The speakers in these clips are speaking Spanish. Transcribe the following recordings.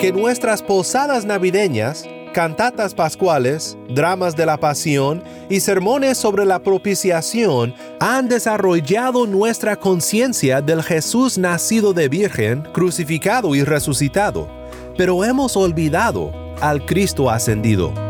que nuestras posadas navideñas, cantatas pascuales, dramas de la pasión y sermones sobre la propiciación han desarrollado nuestra conciencia del Jesús nacido de Virgen, crucificado y resucitado, pero hemos olvidado al Cristo ascendido.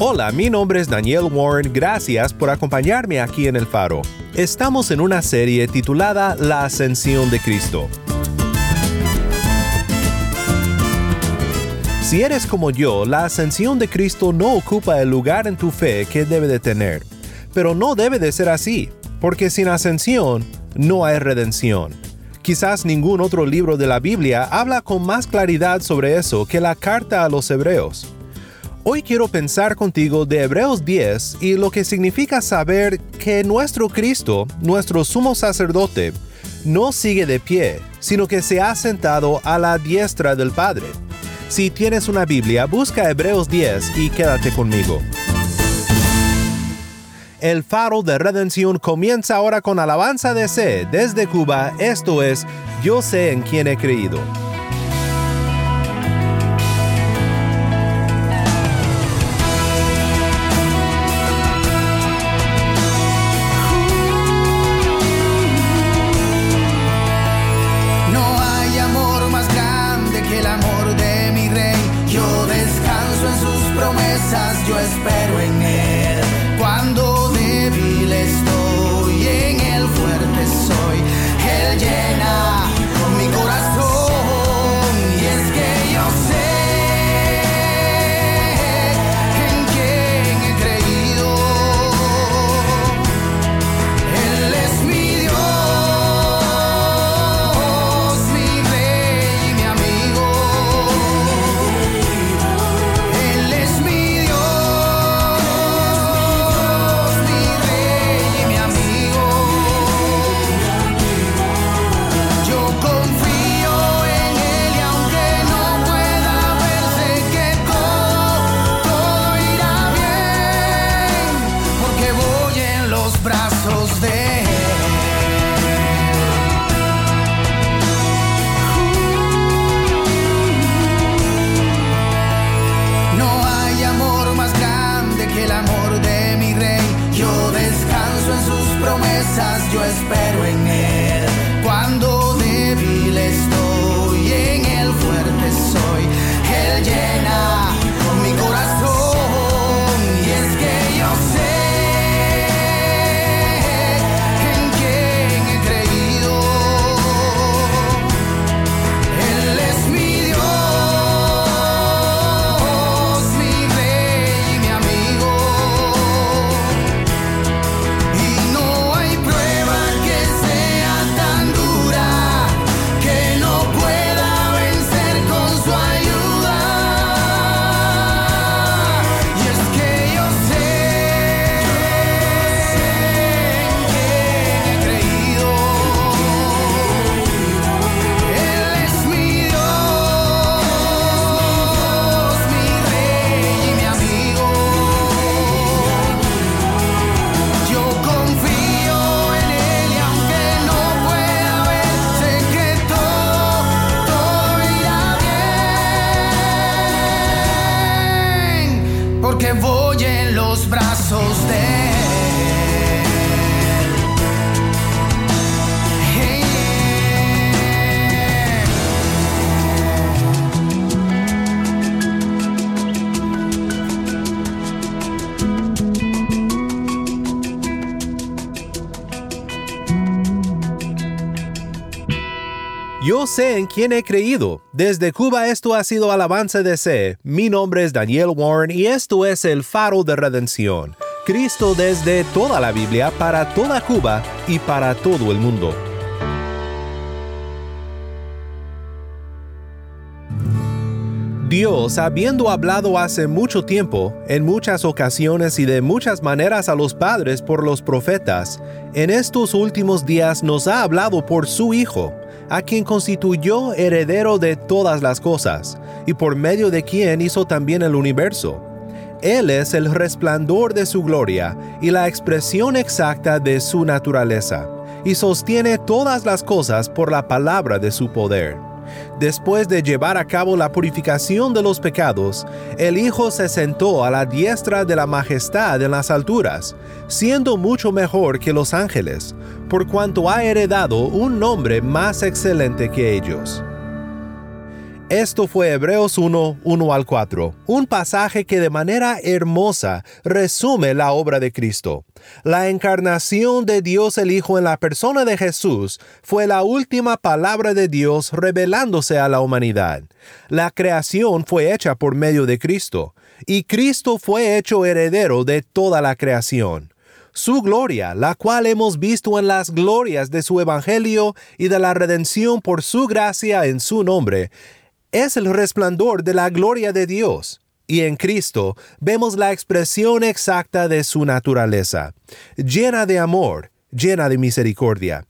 Hola, mi nombre es Daniel Warren, gracias por acompañarme aquí en El Faro. Estamos en una serie titulada La Ascensión de Cristo. Si eres como yo, la ascensión de Cristo no ocupa el lugar en tu fe que debe de tener. Pero no debe de ser así, porque sin ascensión no hay redención. Quizás ningún otro libro de la Biblia habla con más claridad sobre eso que la carta a los hebreos. Hoy quiero pensar contigo de Hebreos 10 y lo que significa saber que nuestro Cristo, nuestro sumo sacerdote, no sigue de pie, sino que se ha sentado a la diestra del Padre. Si tienes una Biblia, busca Hebreos 10 y quédate conmigo. El faro de redención comienza ahora con alabanza de C desde Cuba, esto es, yo sé en quién he creído. En los brazos de Yo sé en quién he creído. Desde Cuba esto ha sido alabanza de C. Mi nombre es Daniel Warren y esto es el faro de redención. Cristo desde toda la Biblia para toda Cuba y para todo el mundo. Dios, habiendo hablado hace mucho tiempo, en muchas ocasiones y de muchas maneras a los padres por los profetas, en estos últimos días nos ha hablado por su Hijo, a quien constituyó heredero de todas las cosas, y por medio de quien hizo también el universo. Él es el resplandor de su gloria y la expresión exacta de su naturaleza, y sostiene todas las cosas por la palabra de su poder. Después de llevar a cabo la purificación de los pecados, el Hijo se sentó a la diestra de la majestad en las alturas, siendo mucho mejor que los ángeles, por cuanto ha heredado un nombre más excelente que ellos. Esto fue Hebreos 1, 1 al 4, un pasaje que de manera hermosa resume la obra de Cristo. La encarnación de Dios el Hijo en la persona de Jesús fue la última palabra de Dios revelándose a la humanidad. La creación fue hecha por medio de Cristo, y Cristo fue hecho heredero de toda la creación su gloria, la cual hemos visto en las glorias de su Evangelio y de la redención por su gracia en su nombre, es el resplandor de la gloria de Dios. Y en Cristo vemos la expresión exacta de su naturaleza, llena de amor, llena de misericordia.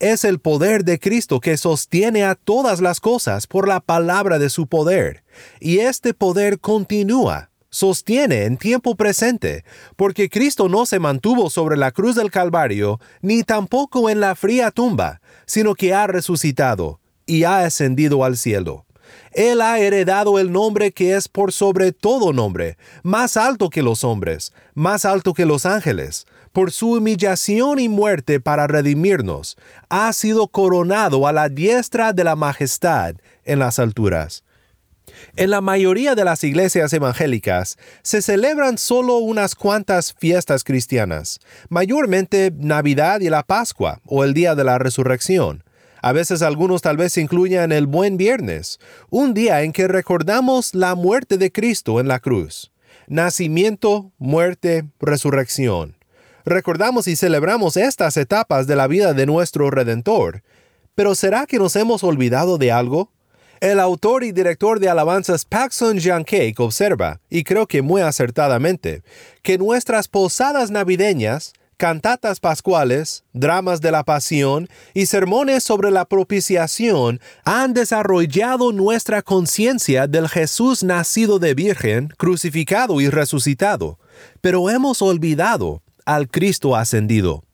Es el poder de Cristo que sostiene a todas las cosas por la palabra de su poder. Y este poder continúa, sostiene en tiempo presente, porque Cristo no se mantuvo sobre la cruz del Calvario, ni tampoco en la fría tumba, sino que ha resucitado y ha ascendido al cielo. Él ha heredado el nombre que es por sobre todo nombre, más alto que los hombres, más alto que los ángeles. Por su humillación y muerte para redimirnos, ha sido coronado a la diestra de la majestad en las alturas. En la mayoría de las iglesias evangélicas se celebran solo unas cuantas fiestas cristianas, mayormente Navidad y la Pascua o el Día de la Resurrección. A veces algunos tal vez incluyan el Buen Viernes, un día en que recordamos la muerte de Cristo en la cruz. Nacimiento, muerte, resurrección. Recordamos y celebramos estas etapas de la vida de nuestro Redentor. Pero ¿será que nos hemos olvidado de algo? El autor y director de alabanzas Paxson Cake observa, y creo que muy acertadamente, que nuestras posadas navideñas cantatas pascuales, dramas de la pasión y sermones sobre la propiciación han desarrollado nuestra conciencia del Jesús nacido de Virgen, crucificado y resucitado, pero hemos olvidado al Cristo ascendido.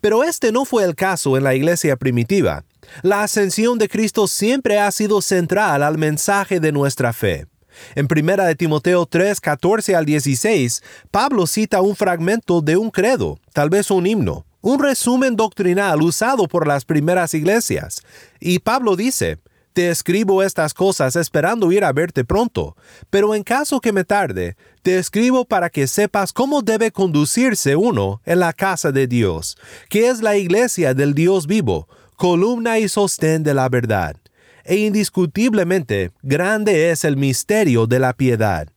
Pero este no fue el caso en la iglesia primitiva. La ascensión de Cristo siempre ha sido central al mensaje de nuestra fe. En 1 de Timoteo 3, 14 al 16, Pablo cita un fragmento de un credo, tal vez un himno, un resumen doctrinal usado por las primeras iglesias. Y Pablo dice, te escribo estas cosas esperando ir a verte pronto, pero en caso que me tarde, te escribo para que sepas cómo debe conducirse uno en la casa de Dios, que es la iglesia del Dios vivo, columna y sostén de la verdad e indiscutiblemente grande es el misterio de la piedad.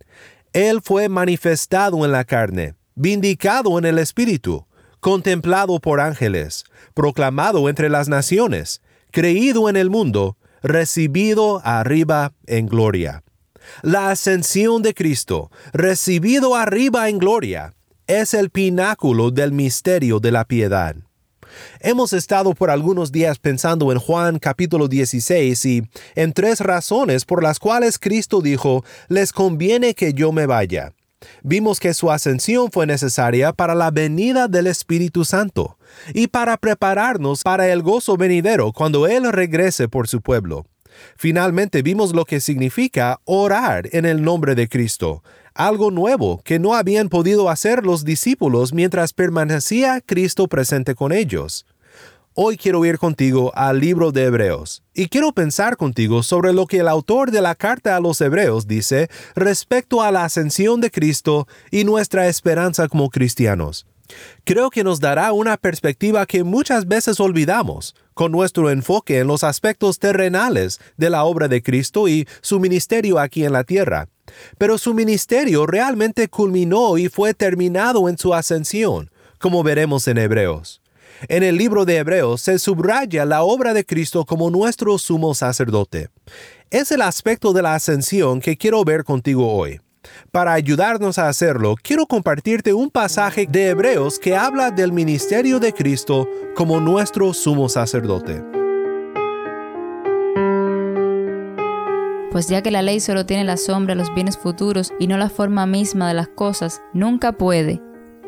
Él fue manifestado en la carne, vindicado en el Espíritu, contemplado por ángeles, proclamado entre las naciones, creído en el mundo, recibido arriba en gloria. La ascensión de Cristo, recibido arriba en gloria, es el pináculo del misterio de la piedad. Hemos estado por algunos días pensando en Juan capítulo 16 y en tres razones por las cuales Cristo dijo, les conviene que yo me vaya. Vimos que su ascensión fue necesaria para la venida del Espíritu Santo y para prepararnos para el gozo venidero cuando Él regrese por su pueblo. Finalmente vimos lo que significa orar en el nombre de Cristo, algo nuevo que no habían podido hacer los discípulos mientras permanecía Cristo presente con ellos. Hoy quiero ir contigo al libro de Hebreos y quiero pensar contigo sobre lo que el autor de la carta a los Hebreos dice respecto a la ascensión de Cristo y nuestra esperanza como cristianos. Creo que nos dará una perspectiva que muchas veces olvidamos, con nuestro enfoque en los aspectos terrenales de la obra de Cristo y su ministerio aquí en la tierra. Pero su ministerio realmente culminó y fue terminado en su ascensión, como veremos en Hebreos. En el libro de Hebreos se subraya la obra de Cristo como nuestro sumo sacerdote. Es el aspecto de la ascensión que quiero ver contigo hoy. Para ayudarnos a hacerlo, quiero compartirte un pasaje de Hebreos que habla del ministerio de Cristo como nuestro sumo sacerdote. Pues ya que la ley solo tiene la sombra de los bienes futuros y no la forma misma de las cosas, nunca puede,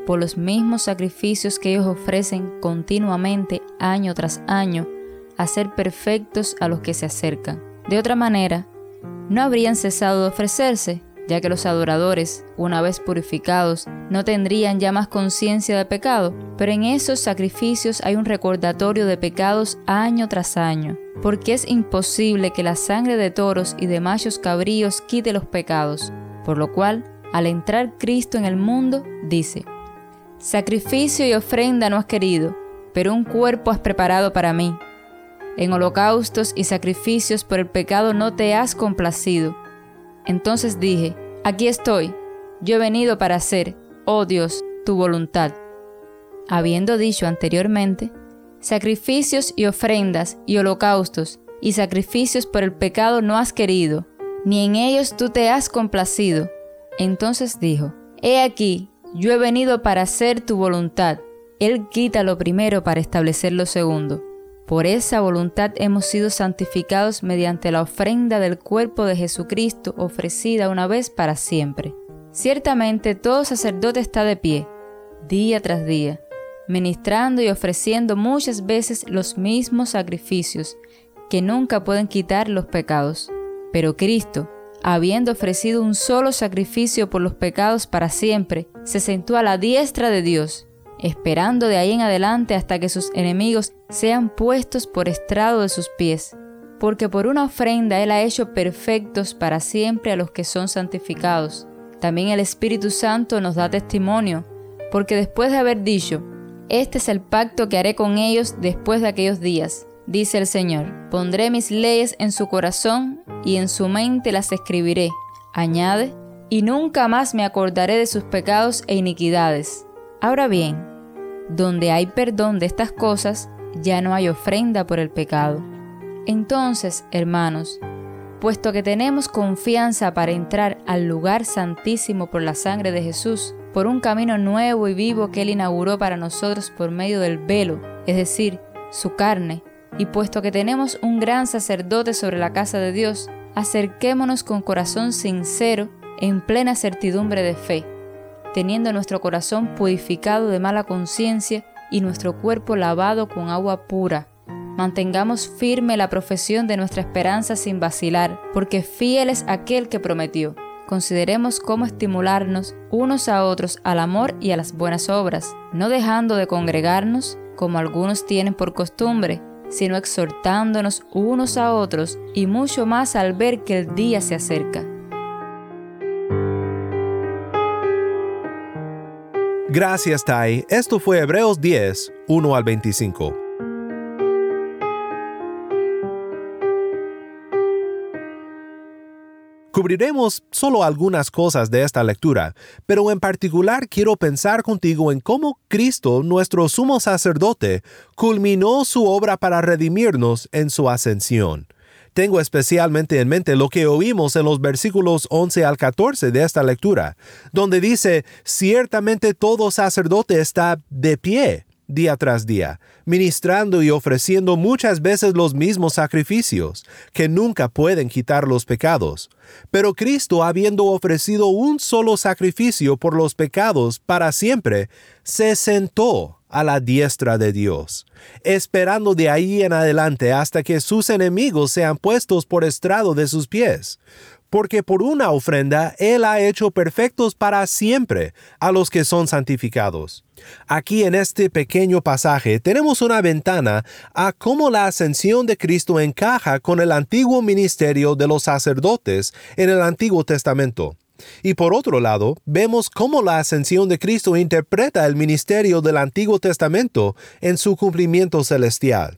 por los mismos sacrificios que ellos ofrecen continuamente año tras año, hacer perfectos a los que se acercan. De otra manera, no habrían cesado de ofrecerse, ya que los adoradores, una vez purificados, no tendrían ya más conciencia de pecado, pero en esos sacrificios hay un recordatorio de pecados año tras año, porque es imposible que la sangre de toros y de machos cabríos quite los pecados, por lo cual, al entrar Cristo en el mundo, dice, Sacrificio y ofrenda no has querido, pero un cuerpo has preparado para mí. En holocaustos y sacrificios por el pecado no te has complacido. Entonces dije, aquí estoy, yo he venido para hacer, oh Dios, tu voluntad. Habiendo dicho anteriormente, sacrificios y ofrendas y holocaustos y sacrificios por el pecado no has querido, ni en ellos tú te has complacido. Entonces dijo, He aquí, yo he venido para hacer tu voluntad. Él quita lo primero para establecer lo segundo. Por esa voluntad hemos sido santificados mediante la ofrenda del cuerpo de Jesucristo ofrecida una vez para siempre. Ciertamente todo sacerdote está de pie, día tras día, ministrando y ofreciendo muchas veces los mismos sacrificios que nunca pueden quitar los pecados. Pero Cristo, habiendo ofrecido un solo sacrificio por los pecados para siempre, se sentó a la diestra de Dios esperando de ahí en adelante hasta que sus enemigos sean puestos por estrado de sus pies. Porque por una ofrenda Él ha hecho perfectos para siempre a los que son santificados. También el Espíritu Santo nos da testimonio, porque después de haber dicho, Este es el pacto que haré con ellos después de aquellos días, dice el Señor, pondré mis leyes en su corazón y en su mente las escribiré. Añade, y nunca más me acordaré de sus pecados e iniquidades. Ahora bien, donde hay perdón de estas cosas, ya no hay ofrenda por el pecado. Entonces, hermanos, puesto que tenemos confianza para entrar al lugar santísimo por la sangre de Jesús, por un camino nuevo y vivo que Él inauguró para nosotros por medio del velo, es decir, su carne, y puesto que tenemos un gran sacerdote sobre la casa de Dios, acerquémonos con corazón sincero, en plena certidumbre de fe teniendo nuestro corazón purificado de mala conciencia y nuestro cuerpo lavado con agua pura. Mantengamos firme la profesión de nuestra esperanza sin vacilar, porque fiel es aquel que prometió. Consideremos cómo estimularnos unos a otros al amor y a las buenas obras, no dejando de congregarnos como algunos tienen por costumbre, sino exhortándonos unos a otros y mucho más al ver que el día se acerca. Gracias, Tai. Esto fue Hebreos 10, 1 al 25. Cubriremos solo algunas cosas de esta lectura, pero en particular quiero pensar contigo en cómo Cristo, nuestro sumo sacerdote, culminó su obra para redimirnos en su ascensión. Tengo especialmente en mente lo que oímos en los versículos 11 al 14 de esta lectura, donde dice, ciertamente todo sacerdote está de pie día tras día, ministrando y ofreciendo muchas veces los mismos sacrificios, que nunca pueden quitar los pecados. Pero Cristo, habiendo ofrecido un solo sacrificio por los pecados para siempre, se sentó a la diestra de Dios, esperando de ahí en adelante hasta que sus enemigos sean puestos por estrado de sus pies. Porque por una ofrenda Él ha hecho perfectos para siempre a los que son santificados. Aquí en este pequeño pasaje tenemos una ventana a cómo la ascensión de Cristo encaja con el antiguo ministerio de los sacerdotes en el Antiguo Testamento. Y por otro lado, vemos cómo la ascensión de Cristo interpreta el ministerio del Antiguo Testamento en su cumplimiento celestial.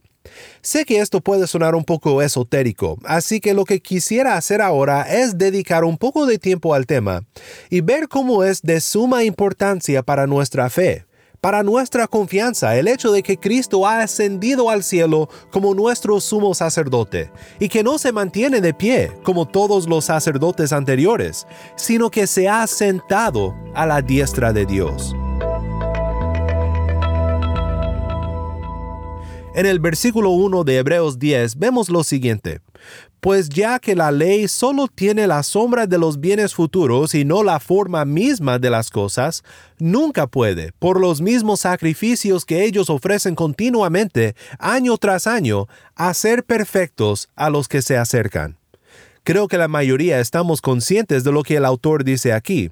Sé que esto puede sonar un poco esotérico, así que lo que quisiera hacer ahora es dedicar un poco de tiempo al tema y ver cómo es de suma importancia para nuestra fe para nuestra confianza el hecho de que Cristo ha ascendido al cielo como nuestro sumo sacerdote y que no se mantiene de pie como todos los sacerdotes anteriores, sino que se ha sentado a la diestra de Dios. En el versículo 1 de Hebreos 10 vemos lo siguiente. Pues ya que la ley solo tiene la sombra de los bienes futuros y no la forma misma de las cosas, nunca puede, por los mismos sacrificios que ellos ofrecen continuamente, año tras año, hacer perfectos a los que se acercan. Creo que la mayoría estamos conscientes de lo que el autor dice aquí.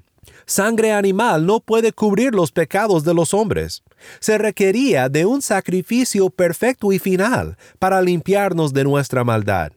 Sangre animal no puede cubrir los pecados de los hombres. Se requería de un sacrificio perfecto y final para limpiarnos de nuestra maldad.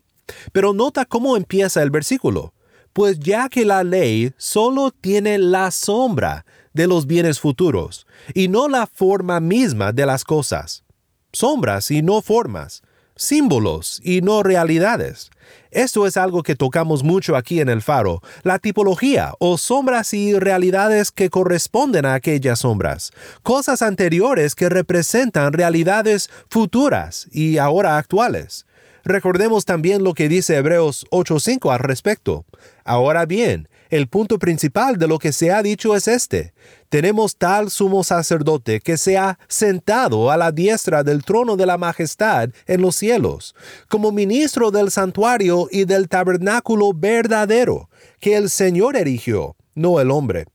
Pero nota cómo empieza el versículo. Pues ya que la ley solo tiene la sombra de los bienes futuros y no la forma misma de las cosas. Sombras y no formas símbolos y no realidades. Esto es algo que tocamos mucho aquí en el faro, la tipología o sombras y realidades que corresponden a aquellas sombras, cosas anteriores que representan realidades futuras y ahora actuales. Recordemos también lo que dice Hebreos 8:5 al respecto. Ahora bien, el punto principal de lo que se ha dicho es este. Tenemos tal sumo sacerdote que se ha sentado a la diestra del trono de la majestad en los cielos, como ministro del santuario y del tabernáculo verdadero, que el Señor erigió, no el hombre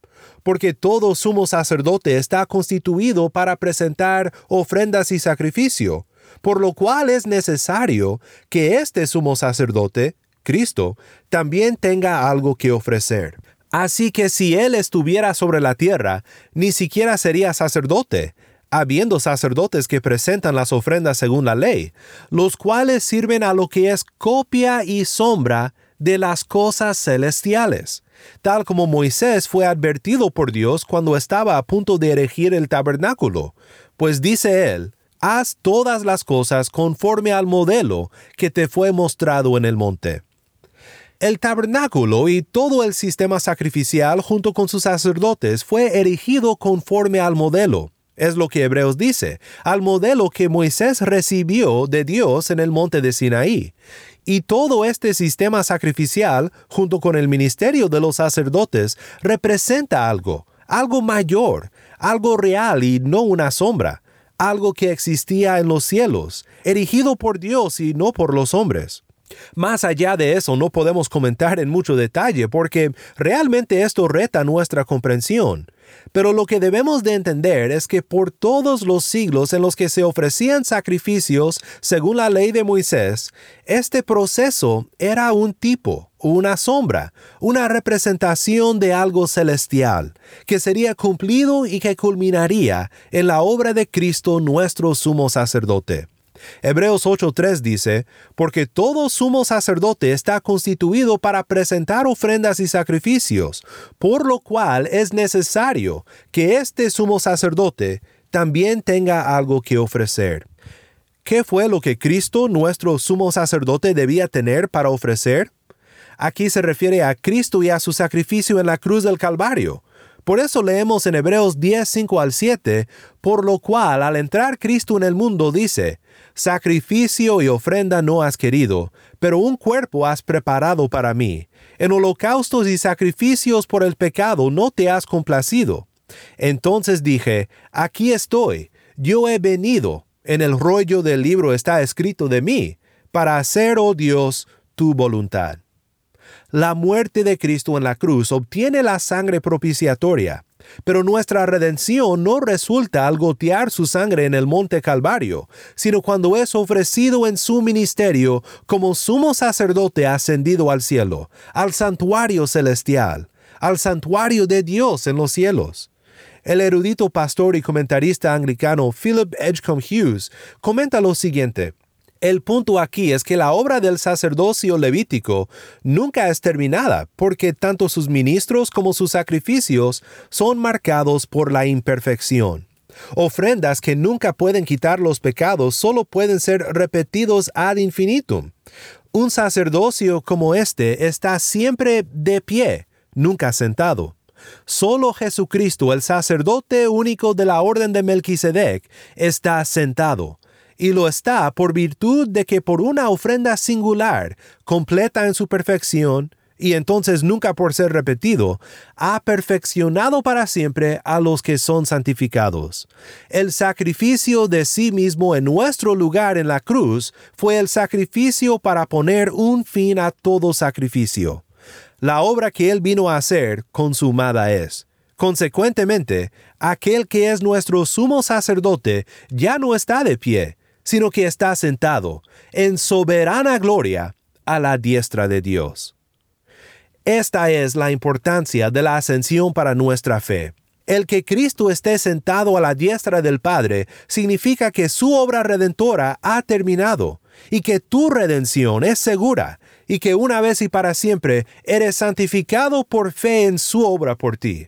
porque todo sumo sacerdote está constituido para presentar ofrendas y sacrificio, por lo cual es necesario que este sumo sacerdote, Cristo, también tenga algo que ofrecer. Así que si Él estuviera sobre la tierra, ni siquiera sería sacerdote, habiendo sacerdotes que presentan las ofrendas según la ley, los cuales sirven a lo que es copia y sombra de las cosas celestiales, tal como Moisés fue advertido por Dios cuando estaba a punto de erigir el tabernáculo, pues dice él, haz todas las cosas conforme al modelo que te fue mostrado en el monte. El tabernáculo y todo el sistema sacrificial junto con sus sacerdotes fue erigido conforme al modelo. Es lo que Hebreos dice, al modelo que Moisés recibió de Dios en el monte de Sinaí. Y todo este sistema sacrificial, junto con el ministerio de los sacerdotes, representa algo, algo mayor, algo real y no una sombra, algo que existía en los cielos, erigido por Dios y no por los hombres. Más allá de eso no podemos comentar en mucho detalle porque realmente esto reta nuestra comprensión. Pero lo que debemos de entender es que por todos los siglos en los que se ofrecían sacrificios según la ley de Moisés, este proceso era un tipo, una sombra, una representación de algo celestial, que sería cumplido y que culminaría en la obra de Cristo nuestro sumo sacerdote. Hebreos 8:3 dice, porque todo sumo sacerdote está constituido para presentar ofrendas y sacrificios, por lo cual es necesario que este sumo sacerdote también tenga algo que ofrecer. ¿Qué fue lo que Cristo, nuestro sumo sacerdote, debía tener para ofrecer? Aquí se refiere a Cristo y a su sacrificio en la cruz del Calvario. Por eso leemos en Hebreos 10, 5 al 7, por lo cual al entrar Cristo en el mundo dice, Sacrificio y ofrenda no has querido, pero un cuerpo has preparado para mí. En holocaustos y sacrificios por el pecado no te has complacido. Entonces dije, Aquí estoy, yo he venido. En el rollo del libro está escrito de mí, para hacer, oh Dios, tu voluntad. La muerte de Cristo en la cruz obtiene la sangre propiciatoria, pero nuestra redención no resulta al gotear su sangre en el monte Calvario, sino cuando es ofrecido en su ministerio como sumo sacerdote ascendido al cielo, al santuario celestial, al santuario de Dios en los cielos. El erudito pastor y comentarista anglicano Philip Edgecombe Hughes comenta lo siguiente. El punto aquí es que la obra del sacerdocio levítico nunca es terminada porque tanto sus ministros como sus sacrificios son marcados por la imperfección. Ofrendas que nunca pueden quitar los pecados solo pueden ser repetidos ad infinitum. Un sacerdocio como este está siempre de pie, nunca sentado. Solo Jesucristo, el sacerdote único de la orden de Melquisedec, está sentado, y lo está por virtud de que por una ofrenda singular, completa en su perfección, y entonces nunca por ser repetido, ha perfeccionado para siempre a los que son santificados. El sacrificio de sí mismo en nuestro lugar en la cruz fue el sacrificio para poner un fin a todo sacrificio. La obra que Él vino a hacer consumada es. Consecuentemente, aquel que es nuestro sumo sacerdote ya no está de pie, sino que está sentado, en soberana gloria, a la diestra de Dios. Esta es la importancia de la ascensión para nuestra fe. El que Cristo esté sentado a la diestra del Padre significa que su obra redentora ha terminado y que tu redención es segura y que una vez y para siempre eres santificado por fe en su obra por ti.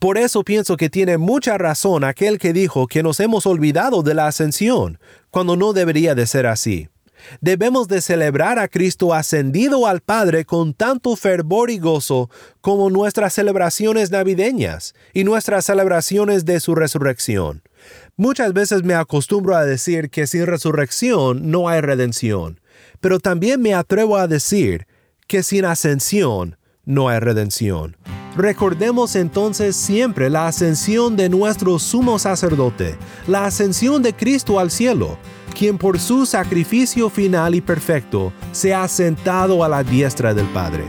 Por eso pienso que tiene mucha razón aquel que dijo que nos hemos olvidado de la ascensión, cuando no debería de ser así. Debemos de celebrar a Cristo ascendido al Padre con tanto fervor y gozo como nuestras celebraciones navideñas y nuestras celebraciones de su resurrección. Muchas veces me acostumbro a decir que sin resurrección no hay redención, pero también me atrevo a decir que sin ascensión no hay redención. Recordemos entonces siempre la ascensión de nuestro sumo sacerdote, la ascensión de Cristo al cielo, quien por su sacrificio final y perfecto se ha sentado a la diestra del Padre.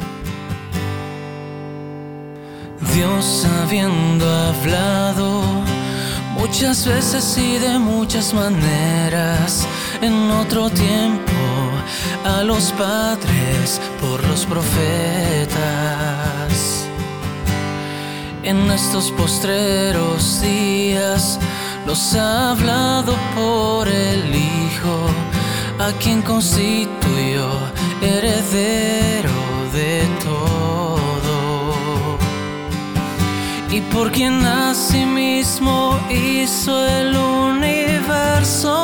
Dios habiendo hablado muchas veces y de muchas maneras en otro tiempo a los padres por los profetas. En estos postreros días los ha hablado por el Hijo, a quien constituyó heredero de todo. Y por quien mismo hizo el universo,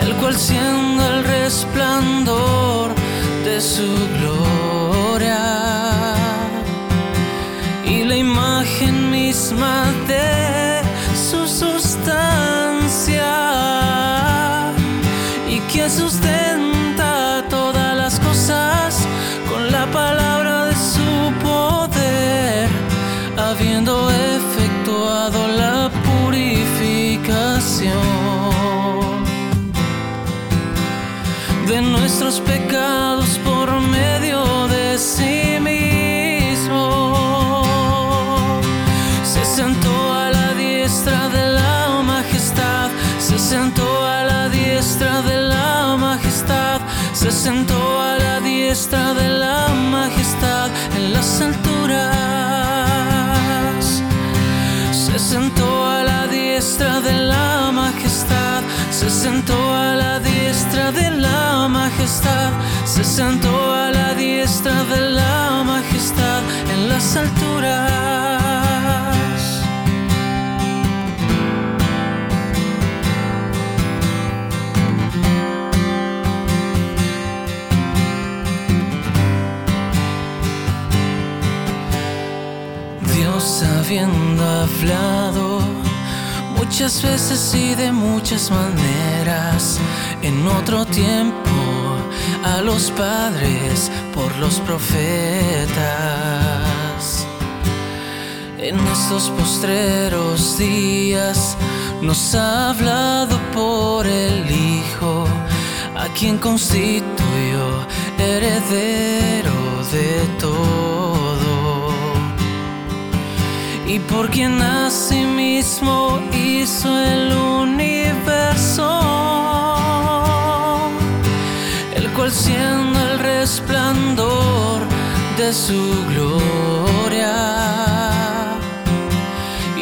el cual siendo el resplandor de su gloria imagen misma de su sustancia y que sustenta todas las cosas con la palabra de su poder, habiendo efectuado la purificación de nuestros pecados se sentó a la diestra de la majestad en las alturas. Se sentó a la diestra de la majestad, se sentó a la diestra de la majestad, se sentó a la diestra de la majestad en las alturas. Habiendo hablado muchas veces y de muchas maneras en otro tiempo a los padres por los profetas. En estos postreros días nos ha hablado por el Hijo, a quien constituyó heredero de todo y por quien a sí mismo hizo el universo, el cual siendo el resplandor de su gloria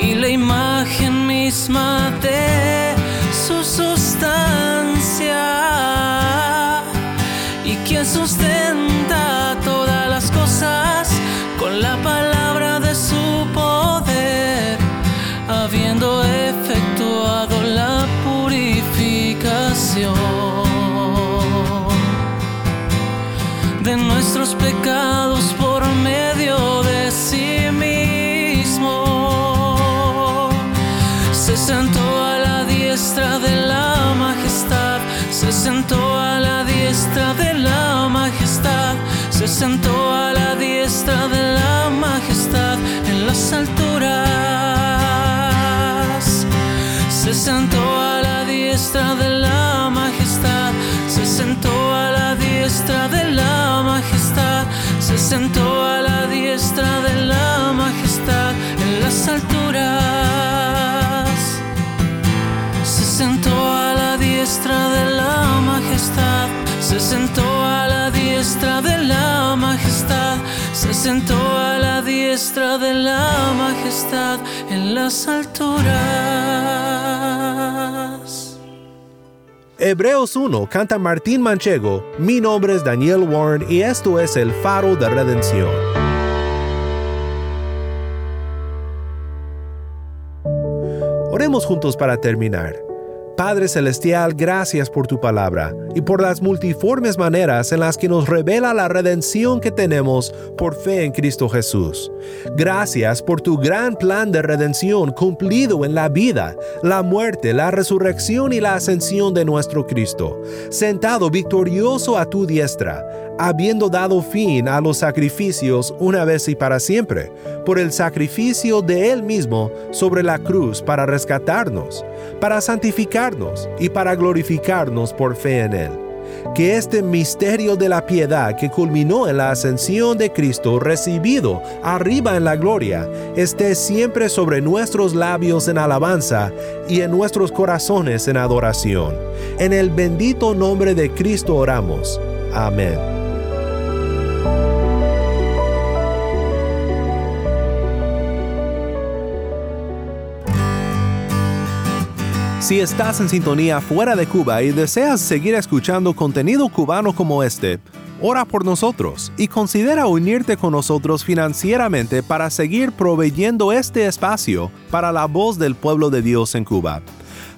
y la imagen misma de su sustancia y quien sustenta se sentó a la diestra de la majestad en las alturas. Se sentó a la diestra de la majestad, se sentó a la diestra de la majestad, se sentó a la diestra de la majestad en las alturas. Se sentó a la diestra de la majestad, se sentó a la diestra de la se sentó a la diestra de la majestad en las alturas. Hebreos 1 canta Martín Manchego, mi nombre es Daniel Warren y esto es el faro de redención. Oremos juntos para terminar. Padre Celestial, gracias por tu palabra y por las multiformes maneras en las que nos revela la redención que tenemos por fe en Cristo Jesús. Gracias por tu gran plan de redención cumplido en la vida, la muerte, la resurrección y la ascensión de nuestro Cristo, sentado victorioso a tu diestra, habiendo dado fin a los sacrificios una vez y para siempre, por el sacrificio de Él mismo sobre la cruz para rescatarnos, para santificarnos y para glorificarnos por fe en Él. Que este misterio de la piedad que culminó en la ascensión de Cristo recibido arriba en la gloria esté siempre sobre nuestros labios en alabanza y en nuestros corazones en adoración. En el bendito nombre de Cristo oramos. Amén. Si estás en sintonía fuera de Cuba y deseas seguir escuchando contenido cubano como este, ora por nosotros y considera unirte con nosotros financieramente para seguir proveyendo este espacio para la voz del pueblo de Dios en Cuba.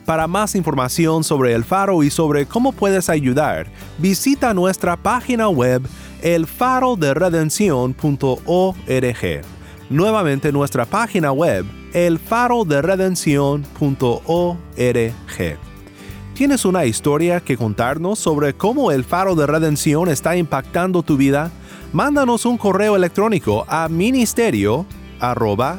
Para más información sobre el faro y sobre cómo puedes ayudar, visita nuestra página web elfaroderedención.org. Nuevamente nuestra página web elfaroderedención.org. ¿Tienes una historia que contarnos sobre cómo el faro de redención está impactando tu vida? Mándanos un correo electrónico a ministerio arroba.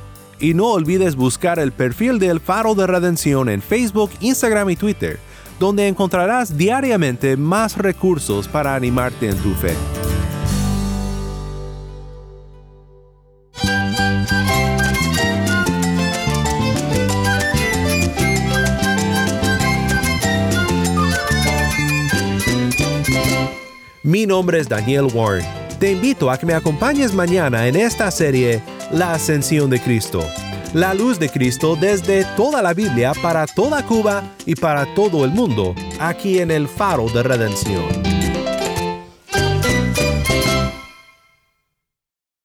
Y no olvides buscar el perfil del Faro de Redención en Facebook, Instagram y Twitter, donde encontrarás diariamente más recursos para animarte en tu fe. Mi nombre es Daniel Warren. Te invito a que me acompañes mañana en esta serie La Ascensión de Cristo. La luz de Cristo desde toda la Biblia para toda Cuba y para todo el mundo, aquí en el Faro de Redención.